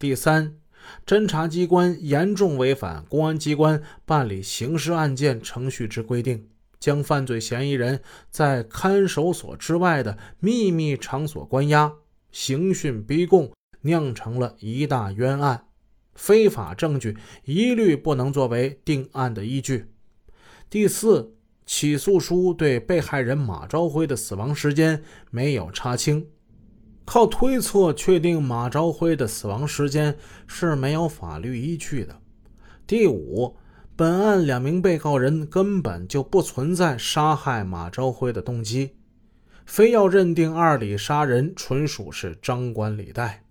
第三，侦查机关严重违反公安机关办理刑事案件程序之规定，将犯罪嫌疑人在看守所之外的秘密场所关押、刑讯逼供，酿成了一大冤案，非法证据一律不能作为定案的依据。第四，起诉书对被害人马朝辉的死亡时间没有查清。靠推测确定马朝辉的死亡时间是没有法律依据的。第五，本案两名被告人根本就不存在杀害马朝辉的动机，非要认定二李杀人纯属是张冠李戴。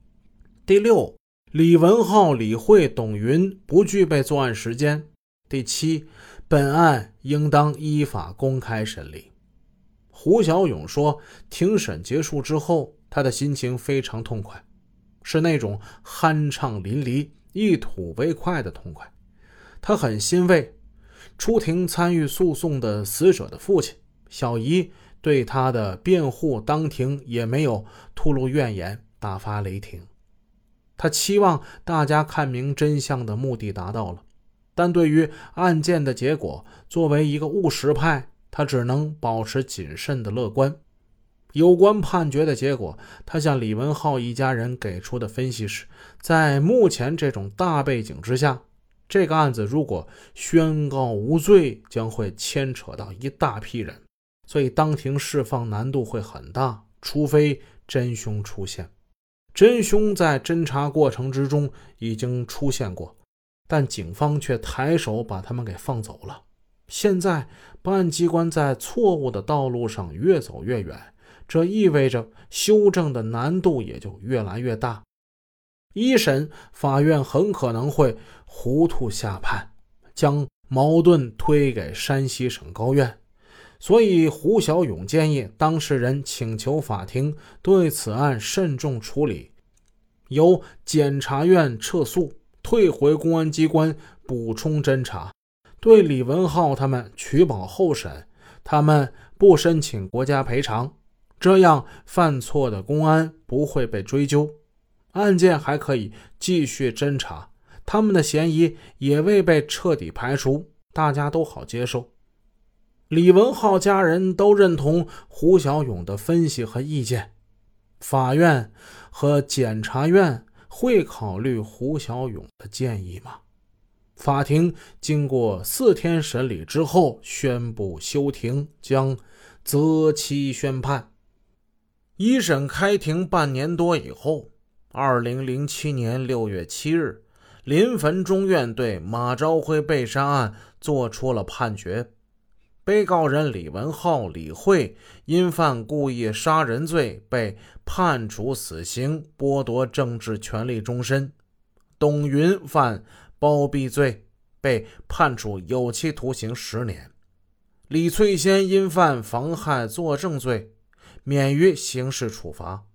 第六，李文浩、李慧、董云不具备作案时间。第七，本案应当依法公开审理。胡小勇说，庭审结束之后。他的心情非常痛快，是那种酣畅淋漓、一吐为快的痛快。他很欣慰，出庭参与诉讼的死者的父亲小姨对他的辩护当庭也没有吐露怨言，大发雷霆。他期望大家看明真相的目的达到了，但对于案件的结果，作为一个务实派，他只能保持谨慎的乐观。有关判决的结果，他向李文浩一家人给出的分析是：在目前这种大背景之下，这个案子如果宣告无罪，将会牵扯到一大批人，所以当庭释放难度会很大，除非真凶出现。真凶在侦查过程之中已经出现过，但警方却抬手把他们给放走了。现在办案机关在错误的道路上越走越远。这意味着修正的难度也就越来越大。一审法院很可能会糊涂下判，将矛盾推给山西省高院。所以，胡小勇建议当事人请求法庭对此案慎重处理，由检察院撤诉，退回公安机关补充侦查，对李文浩他们取保候审，他们不申请国家赔偿。这样犯错的公安不会被追究，案件还可以继续侦查，他们的嫌疑也未被彻底排除，大家都好接受。李文浩家人都认同胡小勇的分析和意见，法院和检察院会考虑胡小勇的建议吗？法庭经过四天审理之后，宣布休庭，将择期宣判。一审开庭半年多以后，二零零七年六月七日，临汾中院对马朝辉被杀案作出了判决。被告人李文浩、李慧因犯故意杀人罪被判处死刑，剥夺政治权利终身；董云犯包庇罪被判处有期徒刑十年；李翠仙因犯妨害作证罪。免于刑事处罚，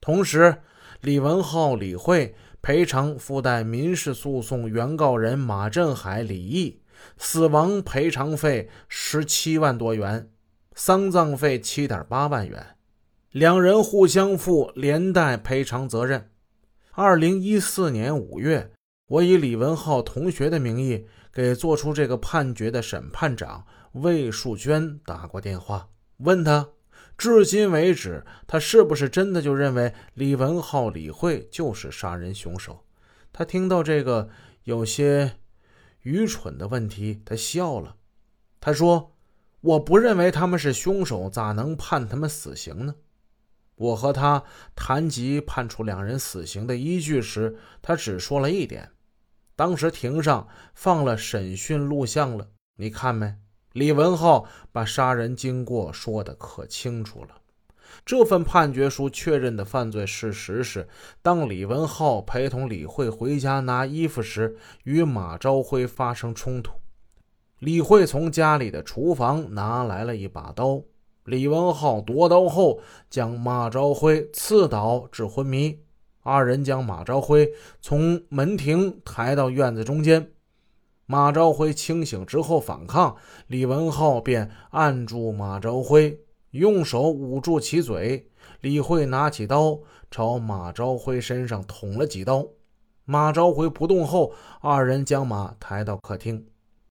同时，李文浩、李慧赔偿附带民事诉讼原告人马振海、李毅死亡赔偿费十七万多元，丧葬费七点八万元，两人互相负连带赔偿责任。二零一四年五月，我以李文浩同学的名义给做出这个判决的审判长魏树娟打过电话，问他。至今为止，他是不是真的就认为李文浩、李慧就是杀人凶手？他听到这个有些愚蠢的问题，他笑了。他说：“我不认为他们是凶手，咋能判他们死刑呢？”我和他谈及判处两人死刑的依据时，他只说了一点：当时庭上放了审讯录像了，你看没？李文浩把杀人经过说的可清楚了。这份判决书确认的犯罪事实是：当李文浩陪同李慧回家拿衣服时，与马朝辉发生冲突。李慧从家里的厨房拿来了一把刀，李文浩夺刀后将马朝辉刺倒致昏迷。二人将马朝辉从门庭抬到院子中间。马朝辉清醒之后反抗，李文浩便按住马朝辉，用手捂住其嘴。李慧拿起刀朝马朝辉身上捅了几刀。马昭辉不动后，二人将马抬到客厅。